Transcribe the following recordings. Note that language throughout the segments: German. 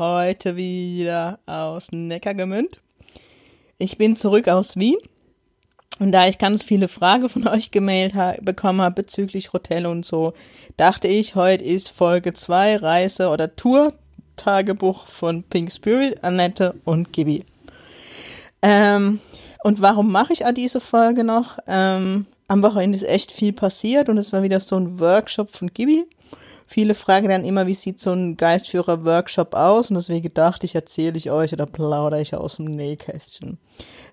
Heute wieder aus Neckargemünd. Ich bin zurück aus Wien und da ich ganz viele Fragen von euch gemailt habe, bekommen habe bezüglich Hotel und so, dachte ich, heute ist Folge 2 Reise- oder Tour-Tagebuch von Pink Spirit, Annette und Gibi. Ähm, und warum mache ich diese Folge noch? Ähm, am Wochenende ist echt viel passiert und es war wieder so ein Workshop von Gibi. Viele fragen dann immer, wie sieht so ein Geistführer-Workshop aus? Und deswegen dachte ich, erzähle ich euch oder plaudere ich aus dem Nähkästchen.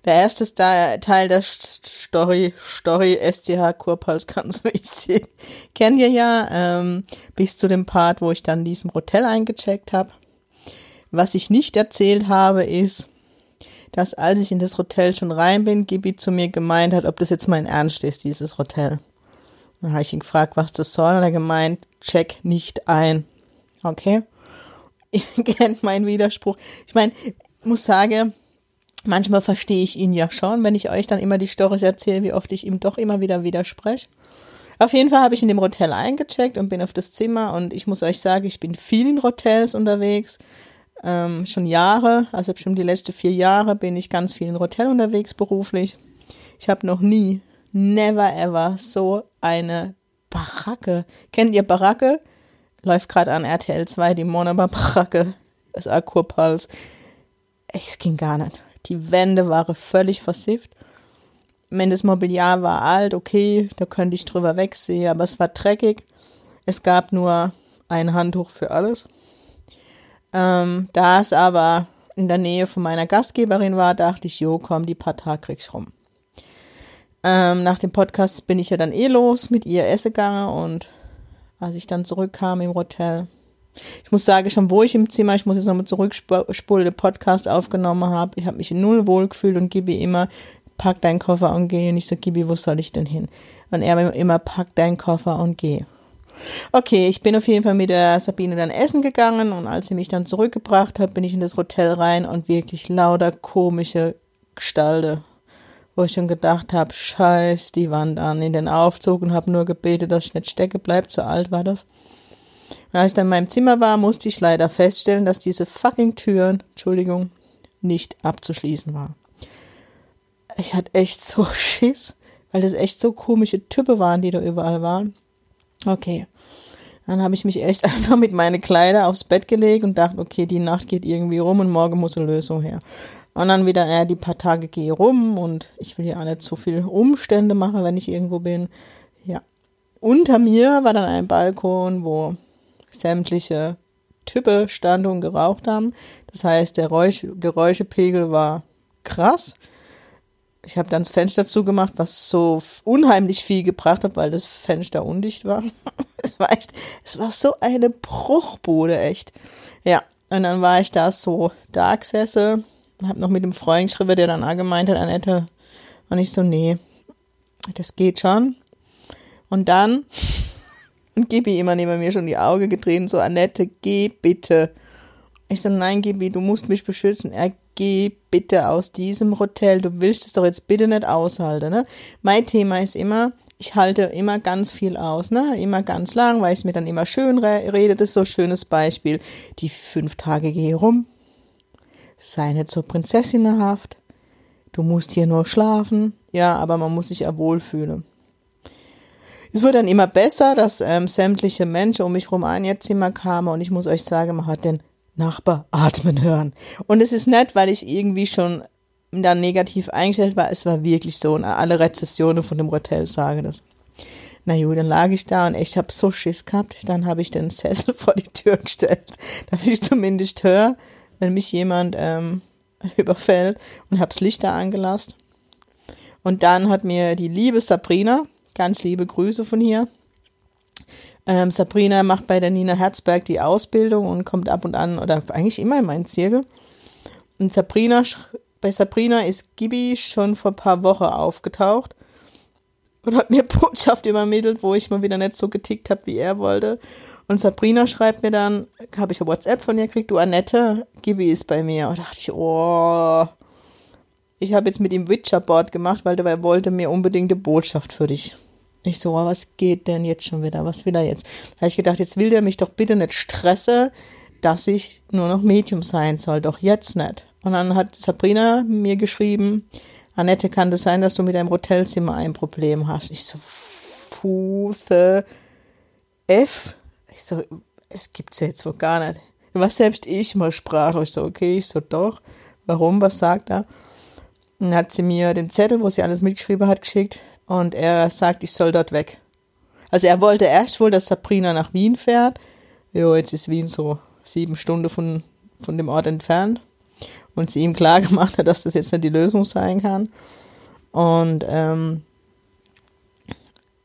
Der erste Teil der Story, Story SCH Kurpals kannst du ich sehen. Kennt ihr ja, ähm, bis zu dem Part, wo ich dann diesem Hotel eingecheckt habe. Was ich nicht erzählt habe, ist, dass als ich in das Hotel schon rein bin, Gibi zu mir gemeint hat, ob das jetzt mein Ernst ist, dieses Hotel. Dann habe ich ihn gefragt, was das soll, und er gemeint, check nicht ein. Okay? Ihr kennt meinen Widerspruch. Ich meine, ich muss sagen, manchmal verstehe ich ihn ja schon, wenn ich euch dann immer die Storys erzähle, wie oft ich ihm doch immer wieder widerspreche. Auf jeden Fall habe ich in dem Hotel eingecheckt und bin auf das Zimmer und ich muss euch sagen, ich bin viel in Hotels unterwegs. Ähm, schon Jahre, also schon die letzten vier Jahre bin ich ganz viel in Hotel unterwegs beruflich. Ich habe noch nie never ever so eine Baracke. Kennt ihr Baracke? Läuft gerade an RTL 2, die Monaber Baracke. Das Akurpals. Es ging gar nicht. Die Wände waren völlig versifft. Wenn das Mobiliar war alt, okay, da könnte ich drüber wegsehen, aber es war dreckig. Es gab nur ein Handtuch für alles. Ähm, da es aber in der Nähe von meiner Gastgeberin war, dachte ich, jo, komm, die paar Tage krieg ich rum. Ähm, nach dem Podcast bin ich ja dann eh los mit ihr essen gegangen und als ich dann zurückkam im Hotel, ich muss sagen, schon wo ich im Zimmer, ich muss jetzt nochmal zurückspulen, den Podcast aufgenommen habe, ich habe mich null wohl gefühlt und Gibi immer, pack deinen Koffer und geh. Und ich so, Gibi, wo soll ich denn hin? Und er immer, pack deinen Koffer und geh. Okay, ich bin auf jeden Fall mit der Sabine dann essen gegangen und als sie mich dann zurückgebracht hat, bin ich in das Hotel rein und wirklich lauter komische Gestalte wo ich schon gedacht habe, scheiß die Wand an in den Aufzug und habe nur gebetet, dass ich nicht stecken bleibt, so alt war das. als ich dann in meinem Zimmer war, musste ich leider feststellen, dass diese fucking Türen, Entschuldigung, nicht abzuschließen war. Ich hatte echt so Schiss, weil das echt so komische Typen waren, die da überall waren. Okay. Dann habe ich mich echt einfach mit meinen Kleider aufs Bett gelegt und dachte, okay, die Nacht geht irgendwie rum und morgen muss eine Lösung her. Und dann wieder, ja, die paar Tage gehe rum und ich will ja auch nicht so viel Umstände machen, wenn ich irgendwo bin. Ja. Unter mir war dann ein Balkon, wo sämtliche Typen standen und geraucht haben. Das heißt, der Räusch Geräuschepegel war krass. Ich habe dann das Fenster zugemacht, was so unheimlich viel gebracht hat, weil das Fenster undicht war. es war echt, es war so eine Bruchbude, echt. Ja, und dann war ich da so da gesessen habe noch mit dem Freund geschrieben, der dann auch gemeint hat, Annette, und ich so, nee, das geht schon. Und dann, und Gibi immer neben mir schon die Augen gedreht, so, Annette, geh bitte. Ich so, nein, Gibi, du musst mich beschützen. Er, geh bitte aus diesem Hotel. Du willst es doch jetzt bitte nicht aushalten, ne? Mein Thema ist immer, ich halte immer ganz viel aus, ne? Immer ganz lang, weil ich mir dann immer schön re rede. Das ist so ein schönes Beispiel. Die fünf Tage gehe rum, sei nicht so prinzessinnenhaft, du musst hier nur schlafen, ja, aber man muss sich ja wohlfühlen. Es wird dann immer besser, dass ähm, sämtliche Menschen um mich herum ein ihr Zimmer kamen und ich muss euch sagen, man hat den Nachbar atmen hören. Und es ist nett, weil ich irgendwie schon dann negativ eingestellt war. Es war wirklich so und alle Rezessionen von dem Hotel sagen das. Na gut, dann lag ich da und ich habe so Schiss gehabt. Dann habe ich den Sessel vor die Tür gestellt, dass ich zumindest höre, wenn mich jemand ähm, überfällt und hab's Licht da angelassen. Und dann hat mir die liebe Sabrina, ganz liebe Grüße von hier. Ähm, Sabrina macht bei der Nina Herzberg die Ausbildung und kommt ab und an oder eigentlich immer in meinen Zirkel. Und Sabrina, bei Sabrina ist Gibi schon vor ein paar Wochen aufgetaucht und hat mir Botschaft übermittelt, wo ich mal wieder nicht so getickt habe, wie er wollte. Und Sabrina schreibt mir dann, habe ich ein WhatsApp von ihr gekriegt, du Annette, Gibi ist bei mir. Und da dachte ich, oh, ich habe jetzt mit ihm Witcher-Board gemacht, weil der wollte mir unbedingt eine Botschaft für dich. Ich so, oh, was geht denn jetzt schon wieder? Was will er jetzt? Da habe ich gedacht, jetzt will der mich doch bitte nicht stressen, dass ich nur noch Medium sein soll. Doch jetzt nicht. Und dann hat Sabrina mir geschrieben, Annette, kann das sein, dass du mit deinem Hotelzimmer ein Problem hast? Ich so, Fuße F. Ich so, es gibt's jetzt wohl gar nicht. Was selbst ich mal sprach, ich so, okay, ich so, doch. Warum? Was sagt er? Und dann hat sie mir den Zettel, wo sie alles mitgeschrieben hat, geschickt und er sagt, ich soll dort weg. Also er wollte erst wohl, dass Sabrina nach Wien fährt. Jo, jetzt ist Wien so sieben Stunden von, von dem Ort entfernt. Und sie ihm klar gemacht hat, dass das jetzt nicht die Lösung sein kann. Und ähm,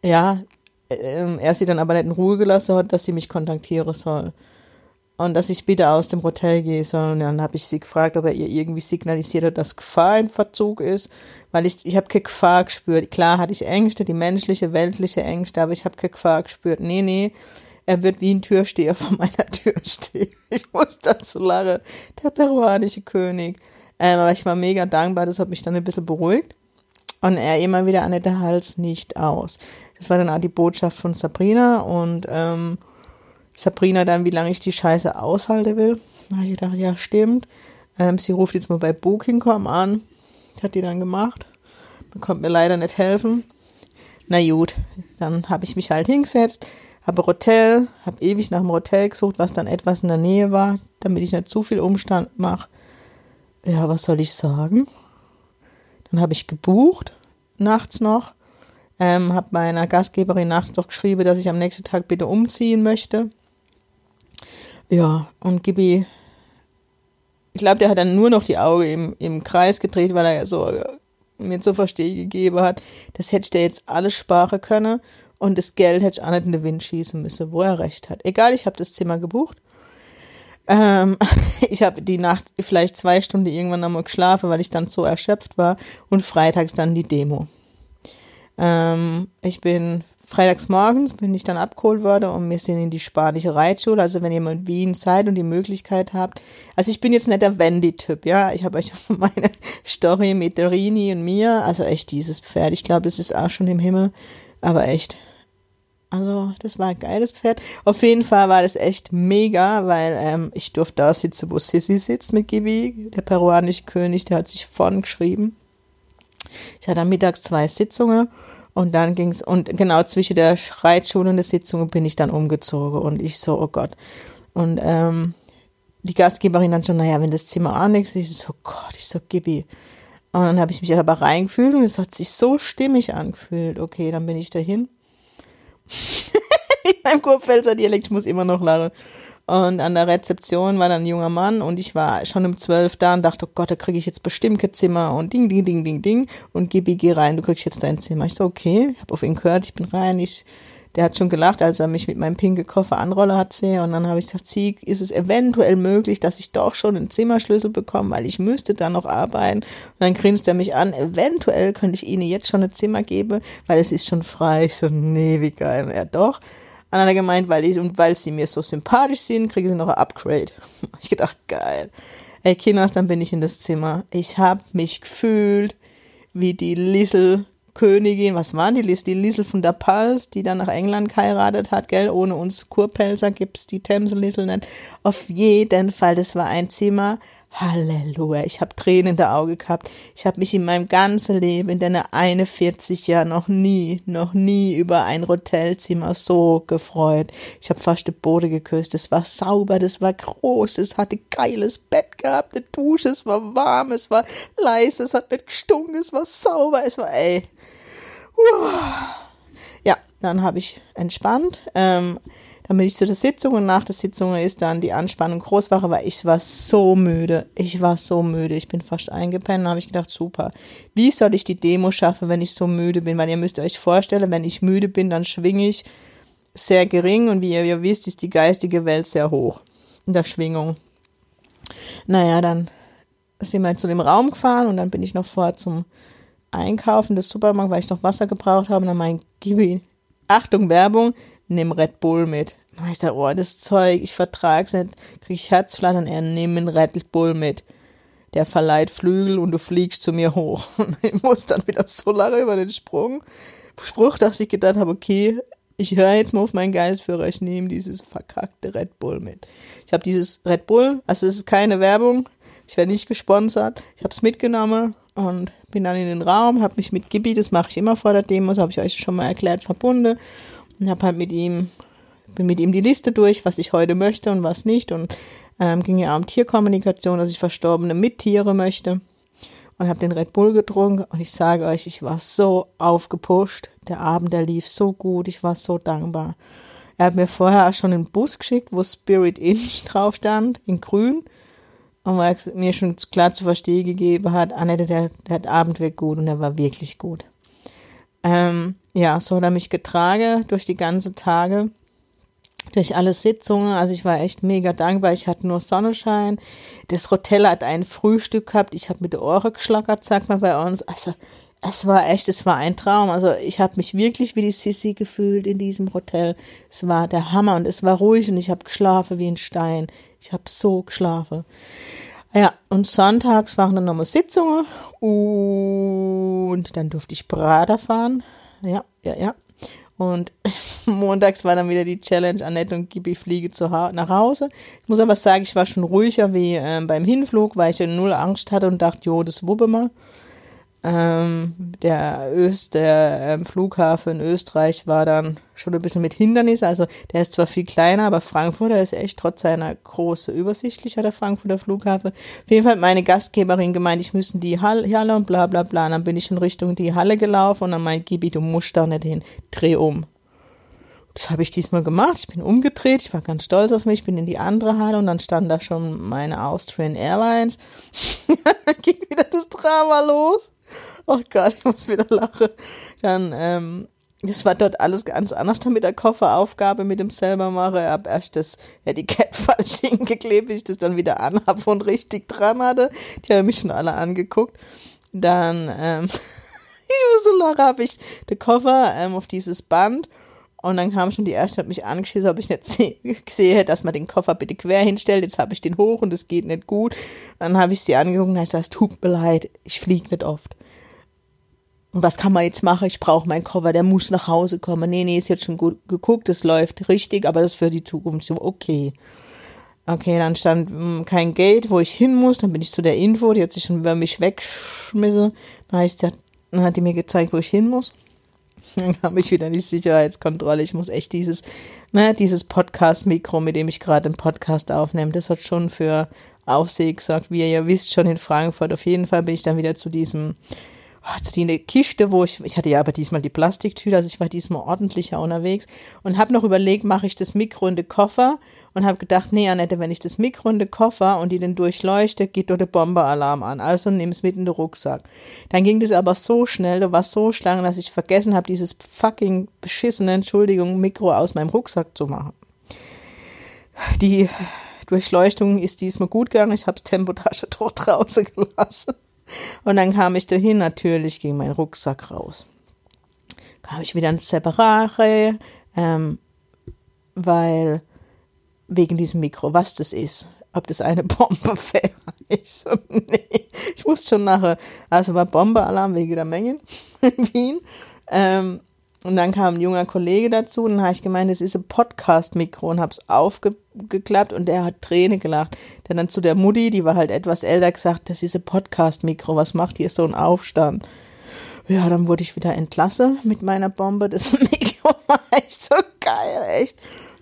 ja, äh, er sie dann aber nicht in Ruhe gelassen hat, dass sie mich kontaktieren soll und dass ich bitte aus dem Hotel gehe, sondern dann habe ich sie gefragt, ob er ihr irgendwie signalisiert hat, dass Gefahr im Verzug ist, weil ich, ich habe keine Gefahr gespürt. Klar hatte ich Ängste, die menschliche, weltliche Ängste, aber ich habe keine Gefahr gespürt. Nee, nee, er wird wie ein Türsteher vor meiner Tür stehen. Ich muss dazu lachen. Der peruanische König. Ähm, aber ich war mega dankbar, das hat mich dann ein bisschen beruhigt. Und er immer wieder, Annette, Hals nicht aus. Das war dann auch die Botschaft von Sabrina und ähm, Sabrina dann, wie lange ich die Scheiße aushalten will. Da habe ich gedacht, ja, stimmt. Ähm, sie ruft jetzt mal bei Booking.com an. Hat die dann gemacht. Bekommt mir leider nicht helfen. Na gut, dann habe ich mich halt hingesetzt, habe Hotel, habe ewig nach dem Hotel gesucht, was dann etwas in der Nähe war, damit ich nicht zu viel Umstand mache. Ja, was soll ich sagen? Dann habe ich gebucht, nachts noch. Ähm, habe meiner Gastgeberin nachts noch geschrieben, dass ich am nächsten Tag bitte umziehen möchte. Ja, und Gibi, ich glaube, der hat dann nur noch die Augen im, im Kreis gedreht, weil er so äh, mir zu verstehen gegeben hat, das hätte ich jetzt alles sparen können und das Geld hätte ich auch nicht in den Wind schießen müssen, wo er recht hat. Egal, ich habe das Zimmer gebucht. Ähm, ich habe die Nacht vielleicht zwei Stunden irgendwann nochmal geschlafen, weil ich dann so erschöpft war und freitags dann die Demo. Ähm, ich bin freitags morgens bin ich dann abgeholt worden und wir sind in die spanische Reitschule. Also wenn ihr mal in Wien seid und die Möglichkeit habt. Also ich bin jetzt nicht der Wendy-Typ, ja. Ich habe euch meine Story mit Rini und mir. Also echt dieses Pferd. Ich glaube, es ist auch schon im Himmel. Aber echt. Also, das war ein geiles Pferd. Auf jeden Fall war das echt mega, weil ähm, ich durfte da sitzen, wo Sissy sitzt mit Gibi, der peruanische König, der hat sich vorn geschrieben. Ich hatte mittags zwei Sitzungen und dann ging's, und genau zwischen der Reitschule und der Sitzung bin ich dann umgezogen und ich so, oh Gott. Und ähm, die Gastgeberin dann schon, naja, wenn das Zimmer auch nichts ist, so, Gott, ich so, Gibi. Und dann habe ich mich aber reingefühlt und es hat sich so stimmig angefühlt. Okay, dann bin ich dahin. In meinem Kurpfälzer Dialekt, ich muss immer noch lachen. Und an der Rezeption war dann ein junger Mann und ich war schon um zwölf da und dachte, oh Gott, da kriege ich jetzt bestimmt kein Zimmer und ding, ding, ding, ding, ding. Und Gibi, geh rein, du kriegst jetzt dein Zimmer. Ich so, okay, ich habe auf ihn gehört, ich bin rein, ich, der hat schon gelacht, als er mich mit meinem pinken Koffer anrolle hat sehen. Und dann habe ich gesagt, Sieg, ist es eventuell möglich, dass ich doch schon einen Zimmerschlüssel bekomme, weil ich müsste da noch arbeiten. Und dann grinst er mich an, eventuell könnte ich Ihnen jetzt schon ein Zimmer geben, weil es ist schon frei. Ich so, nee, wie geil. Er doch. Er gemeint, weil ich und weil sie mir so sympathisch sind, kriegen sie noch ein Upgrade. Ich gedacht, geil. Ey, Kinders, dann bin ich in das Zimmer. Ich hab mich gefühlt wie die Liesel Königin, was waren die Liesel? Die Liesel von der Pals, die dann nach England geheiratet hat, gell? Ohne uns Kurpelzer gibt's die Themse-Liesel nicht. Auf jeden Fall, das war ein Zimmer, Halleluja, ich habe Tränen in der Auge gehabt. Ich habe mich in meinem ganzen Leben, in den 41 Jahren, noch nie, noch nie über ein Hotelzimmer so gefreut. Ich habe fast den Boden geküsst. Es war sauber, das war groß, es hatte geiles Bett gehabt, eine Dusche, es war warm, es war leise, es hat nicht gestunken, es war sauber, es war, ey. Ja, dann habe ich entspannt. Ähm, dann bin ich zu der Sitzung und nach der Sitzung ist dann die Anspannung Großwache, weil ich war so müde. Ich war so müde. Ich bin fast eingepennt. Da habe ich gedacht, super. Wie soll ich die Demo schaffen, wenn ich so müde bin? Weil ihr müsst euch vorstellen, wenn ich müde bin, dann schwinge ich sehr gering und wie ihr ja wisst, ist die geistige Welt sehr hoch in der Schwingung. Naja, dann sind wir zu dem Raum gefahren und dann bin ich noch vor zum Einkaufen des Supermarkts, weil ich noch Wasser gebraucht habe. Und dann mein Gibi, Achtung, Werbung, nimm Red Bull mit. Und ich dachte, oh, das Zeug, ich vertrag's nicht, krieg ich Herzflattern, er nimm einen Red Bull mit. Der verleiht Flügel und du fliegst zu mir hoch. Und ich muss dann wieder so lange über den Sprung. Spruch, dass ich gedacht habe, okay, ich höre jetzt mal auf meinen Geistführer, ich nehme dieses verkackte Red Bull mit. Ich habe dieses Red Bull, also es ist keine Werbung, ich werde nicht gesponsert, ich habe es mitgenommen und bin dann in den Raum, habe mich mit Gibi, das mache ich immer vor der Demo, das habe ich euch schon mal erklärt, verbunden und habe halt mit ihm, bin mit ihm die Liste durch, was ich heute möchte und was nicht und ähm, ging ja um Tierkommunikation, dass ich verstorbene Mittiere möchte und habe den Red Bull getrunken und ich sage euch, ich war so aufgepusht. Der Abend, der lief so gut, ich war so dankbar. Er hat mir vorher auch schon einen Bus geschickt, wo Spirit Inn drauf stand, in grün. Und weil er mir schon klar zu verstehen gegeben hat, Annette, der, der Abend wird gut und er war wirklich gut. Ähm, ja, so hat er mich getragen durch die ganze Tage durch alle Sitzungen. Also ich war echt mega dankbar. Ich hatte nur Sonnenschein. Das Hotel hat ein Frühstück gehabt. Ich habe mit der Ohren geschlackert, sagt man bei uns. Also es war echt, es war ein Traum. Also ich habe mich wirklich wie die Sissy gefühlt in diesem Hotel. Es war der Hammer und es war ruhig und ich habe geschlafen wie ein Stein. Ich habe so geschlafen. Ja, und sonntags waren dann nochmal Sitzungen und dann durfte ich Prater fahren. Ja, ja, ja. Und montags war dann wieder die Challenge, Annette und Gibi fliege zu ha nach Hause. Ich muss aber sagen, ich war schon ruhiger wie äh, beim Hinflug, weil ich ja null Angst hatte und dachte, jo, das wuppe mal. Ähm, der Öst, der ähm, Flughafen in Österreich war dann schon ein bisschen mit Hindernis. Also der ist zwar viel kleiner, aber Frankfurter ist echt trotz seiner Größe übersichtlicher, der Frankfurter Flughafen. Auf jeden Fall hat meine Gastgeberin gemeint, ich müsste die Halle und bla bla bla. Und dann bin ich in Richtung die Halle gelaufen und dann meint Gibi, du musst da nicht hin, dreh um. Das habe ich diesmal gemacht. Ich bin umgedreht, ich war ganz stolz auf mich, bin in die andere Halle und dann stand da schon meine Austrian Airlines. dann ging wieder das Drama los. Oh Gott, ich muss wieder lachen. Dann, ähm, das war dort alles ganz anders mit der Kofferaufgabe, mit dem selber mache. Ich habe erst das Etikett falsch hingeklebt, bis ich das dann wieder anhabe und richtig dran hatte. Die haben mich schon alle angeguckt. Dann, ähm, ich muss lachen, habe ich den Koffer ähm, auf dieses Band und dann kam schon die erste, hat mich angeschissen, ob ich nicht gesehen hätte, dass man den Koffer bitte quer hinstellt. Jetzt habe ich den hoch und es geht nicht gut. Dann habe ich sie angeguckt und ich gesagt, es tut mir leid, ich fliege nicht oft. Und was kann man jetzt machen? Ich brauche meinen Koffer, der muss nach Hause kommen. Nee, nee, ist jetzt schon gut geguckt, es läuft richtig, aber das ist für die Zukunft so okay. Okay, dann stand hm, kein Gate, wo ich hin muss. Dann bin ich zu der Info, die hat sich schon über mich weggeschmissen. Dann, dann hat die mir gezeigt, wo ich hin muss. Dann habe ich wieder die Sicherheitskontrolle. Ich muss echt dieses, ne, dieses Podcast-Mikro, mit dem ich gerade den Podcast aufnehme, das hat schon für Aufsehen gesorgt, wie ihr ja wisst, schon in Frankfurt. Auf jeden Fall bin ich dann wieder zu diesem oh, zu die Kiste, wo ich, ich hatte ja aber diesmal die Plastiktüte, also ich war diesmal ordentlicher unterwegs und habe noch überlegt, mache ich das Mikro in den Koffer und habe gedacht, nee, Annette, wenn ich das Mikro in den Koffer und die den durchleuchte, geht dort der Bombealarm an. Also nimm es mit in den Rucksack. Dann ging das aber so schnell, du warst so schlank, dass ich vergessen habe, dieses fucking beschissene, Entschuldigung, Mikro aus meinem Rucksack zu machen. Die Durchleuchtung ist diesmal gut gegangen. Ich habe Tempotasche tot draußen gelassen. Und dann kam ich dahin, natürlich ging mein Rucksack raus. Kam ich wieder ins Separare, ähm, weil wegen diesem Mikro, was das ist, ob das eine Bombe wäre. Ich so, nee, ich wusste schon nachher, also war Bombealarm wegen der Mengen in Wien. Ähm, und dann kam ein junger Kollege dazu und dann habe ich gemeint, es ist ein Podcast-Mikro und habe es aufgeklappt und der hat Träne gelacht. Der dann zu der Mutti, die war halt etwas älter, gesagt, das ist ein Podcast-Mikro, was macht hier so ein Aufstand? Ja, dann wurde ich wieder entlassen mit meiner Bombe. Das Mikro war echt so geil, echt.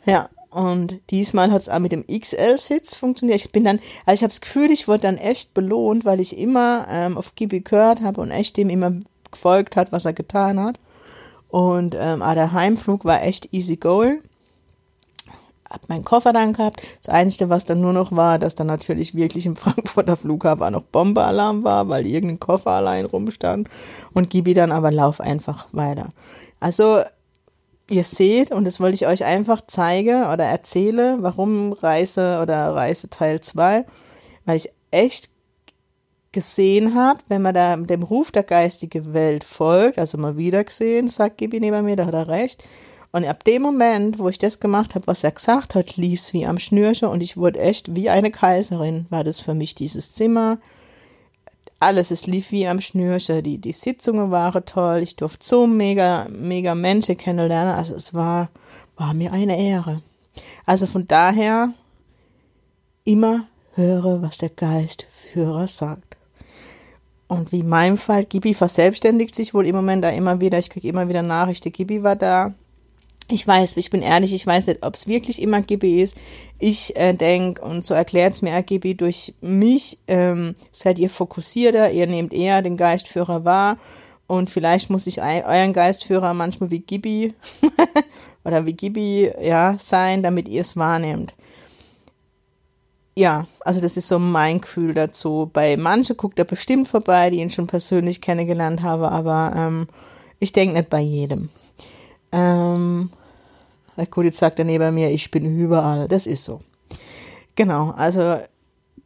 Ja, und diesmal hat es auch mit dem XL-Sitz funktioniert. Ich bin dann, also ich habe das Gefühl, ich wurde dann echt belohnt, weil ich immer ähm, auf Gibi gehört habe und echt dem immer gefolgt hat, was er getan hat. Und ähm, ah, der Heimflug war echt easy going. Hab meinen Koffer dann gehabt. Das Einzige, was dann nur noch war, dass dann natürlich wirklich im Frankfurter Flughafen auch noch Bombealarm war, weil irgendein Koffer allein rumstand. Und Gibi dann aber lauf einfach weiter. Also, ihr seht, und das wollte ich euch einfach zeigen oder erzähle, warum Reise oder Reise Teil 2, weil ich echt gesehen habe, wenn man da dem Ruf der geistigen Welt folgt, also mal wieder gesehen, sagt Gibi neben mir, da hat er recht. Und ab dem Moment, wo ich das gemacht habe, was er gesagt hat, lief es wie am Schnürchen und ich wurde echt wie eine Kaiserin, war das für mich dieses Zimmer. Alles, es lief wie am Schnürchen. Die, die Sitzungen waren toll. Ich durfte so mega, mega Menschen kennenlernen. Also es war, war mir eine Ehre. Also von daher immer höre, was der Geistführer sagt. Und wie in meinem Fall, Gibi verselbstständigt sich wohl im Moment da immer wieder. Ich kriege immer wieder Nachrichten, Gibi war da. Ich weiß, ich bin ehrlich, ich weiß nicht, ob es wirklich immer Gibi ist. Ich äh, denke, und so erklärt es mir Gibi, durch mich ähm, seid ihr fokussierter, ihr nehmt eher den Geistführer wahr. Und vielleicht muss ich euren Geistführer manchmal wie Gibi oder wie Gibi ja, sein, damit ihr es wahrnehmt ja, also das ist so mein Gefühl dazu. Bei manchen guckt er bestimmt vorbei, die ihn schon persönlich kennengelernt habe, aber ähm, ich denke nicht bei jedem. Ähm, gut, jetzt sagt er neben mir, ich bin überall. Das ist so. Genau, also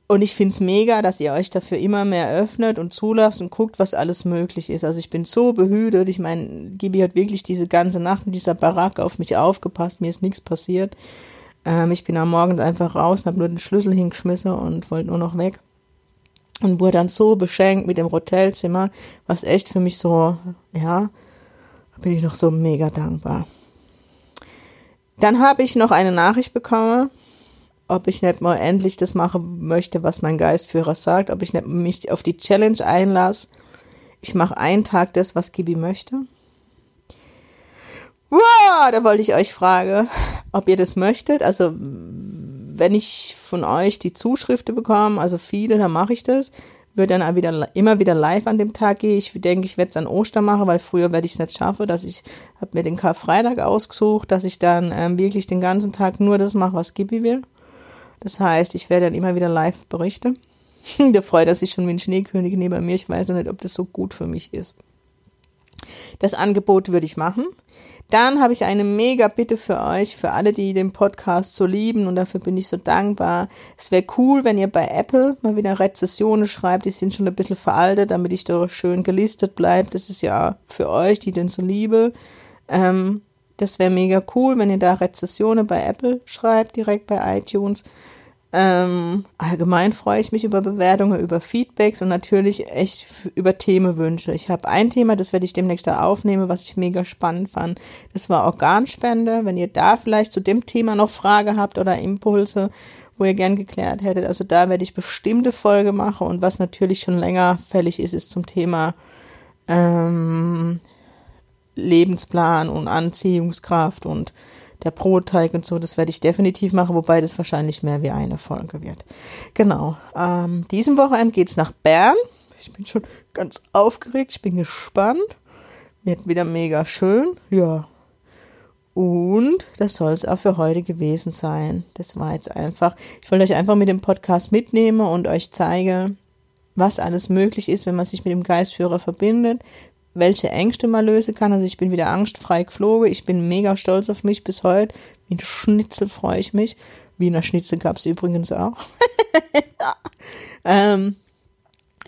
und ich finde es mega, dass ihr euch dafür immer mehr öffnet und zulasst und guckt, was alles möglich ist. Also ich bin so behütet. Ich meine, Gibi hat wirklich diese ganze Nacht in dieser Baracke auf mich aufgepasst. Mir ist nichts passiert. Ähm, ich bin am Morgen einfach raus und habe nur den Schlüssel hingeschmissen und wollte nur noch weg. Und wurde dann so beschenkt mit dem Hotelzimmer, was echt für mich so, ja, bin ich noch so mega dankbar. Dann habe ich noch eine Nachricht bekommen, ob ich nicht mal endlich das machen möchte, was mein Geistführer sagt, ob ich nicht mich auf die Challenge einlasse. Ich mache einen Tag das, was Gibi möchte. Wow, da wollte ich euch fragen, ob ihr das möchtet. Also, wenn ich von euch die Zuschriften bekomme, also viele, dann mache ich das. Würde dann auch wieder, immer wieder live an dem Tag gehen. Ich denke, ich werde es an Ostern machen, weil früher werde ich es nicht schaffen, dass ich, habe mir den Karfreitag ausgesucht, dass ich dann ähm, wirklich den ganzen Tag nur das mache, was Gibi will. Das heißt, ich werde dann immer wieder live berichten. Der freut sich schon wie ein Schneekönig neben mir. Ich weiß noch nicht, ob das so gut für mich ist. Das Angebot würde ich machen. Dann habe ich eine mega Bitte für euch, für alle, die den Podcast so lieben und dafür bin ich so dankbar. Es wäre cool, wenn ihr bei Apple mal wieder Rezessionen schreibt. Die sind schon ein bisschen veraltet, damit ich da schön gelistet bleibe. Das ist ja für euch, die den so liebe. Ähm, das wäre mega cool, wenn ihr da Rezessionen bei Apple schreibt, direkt bei iTunes. Ähm, allgemein freue ich mich über Bewertungen, über Feedbacks und natürlich echt über Themenwünsche. Ich habe ein Thema, das werde ich demnächst da aufnehmen, was ich mega spannend fand. Das war Organspende. Wenn ihr da vielleicht zu dem Thema noch Frage habt oder Impulse, wo ihr gern geklärt hättet, also da werde ich bestimmte Folge machen und was natürlich schon länger fällig ist, ist zum Thema ähm, Lebensplan und Anziehungskraft und der Brotteig und so, das werde ich definitiv machen, wobei das wahrscheinlich mehr wie eine Folge wird. Genau. Ähm, diesem Wochenende geht's nach Bern. Ich bin schon ganz aufgeregt, ich bin gespannt. Wird wieder mega schön. Ja. Und das soll es auch für heute gewesen sein. Das war jetzt einfach, ich wollte euch einfach mit dem Podcast mitnehmen und euch zeigen, was alles möglich ist, wenn man sich mit dem Geistführer verbindet, welche Ängste man lösen kann. Also ich bin wieder angstfrei geflogen. Ich bin mega stolz auf mich bis heute. Wie ein Schnitzel freue ich mich. Wiener Schnitzel gab es übrigens auch. ja. Ähm,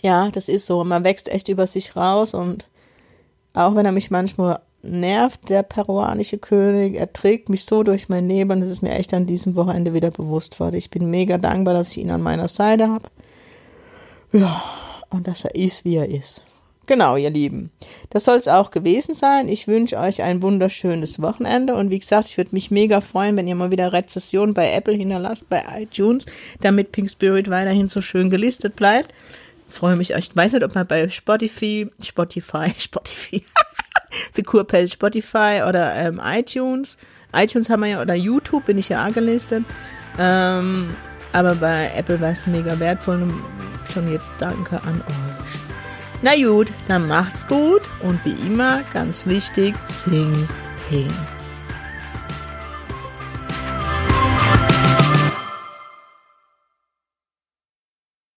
ja, das ist so. Man wächst echt über sich raus und auch wenn er mich manchmal nervt, der peruanische König, er trägt mich so durch mein Leben das ist mir echt an diesem Wochenende wieder bewusst worden. Ich bin mega dankbar, dass ich ihn an meiner Seite habe. Ja, und dass er ist, wie er ist. Genau, ihr Lieben. Das soll es auch gewesen sein. Ich wünsche euch ein wunderschönes Wochenende und wie gesagt, ich würde mich mega freuen, wenn ihr mal wieder Rezession bei Apple hinterlasst, bei iTunes, damit Pink Spirit weiterhin so schön gelistet bleibt. freue mich euch. Ich weiß nicht, ob man bei Spotify, Spotify, Spotify, The Kurpel Spotify oder ähm, iTunes, iTunes haben wir ja, oder YouTube bin ich ja auch gelistet. Ähm, aber bei Apple war es mega wertvoll und schon jetzt danke an euch. Na gut, dann macht's gut und wie immer ganz wichtig, sing ping.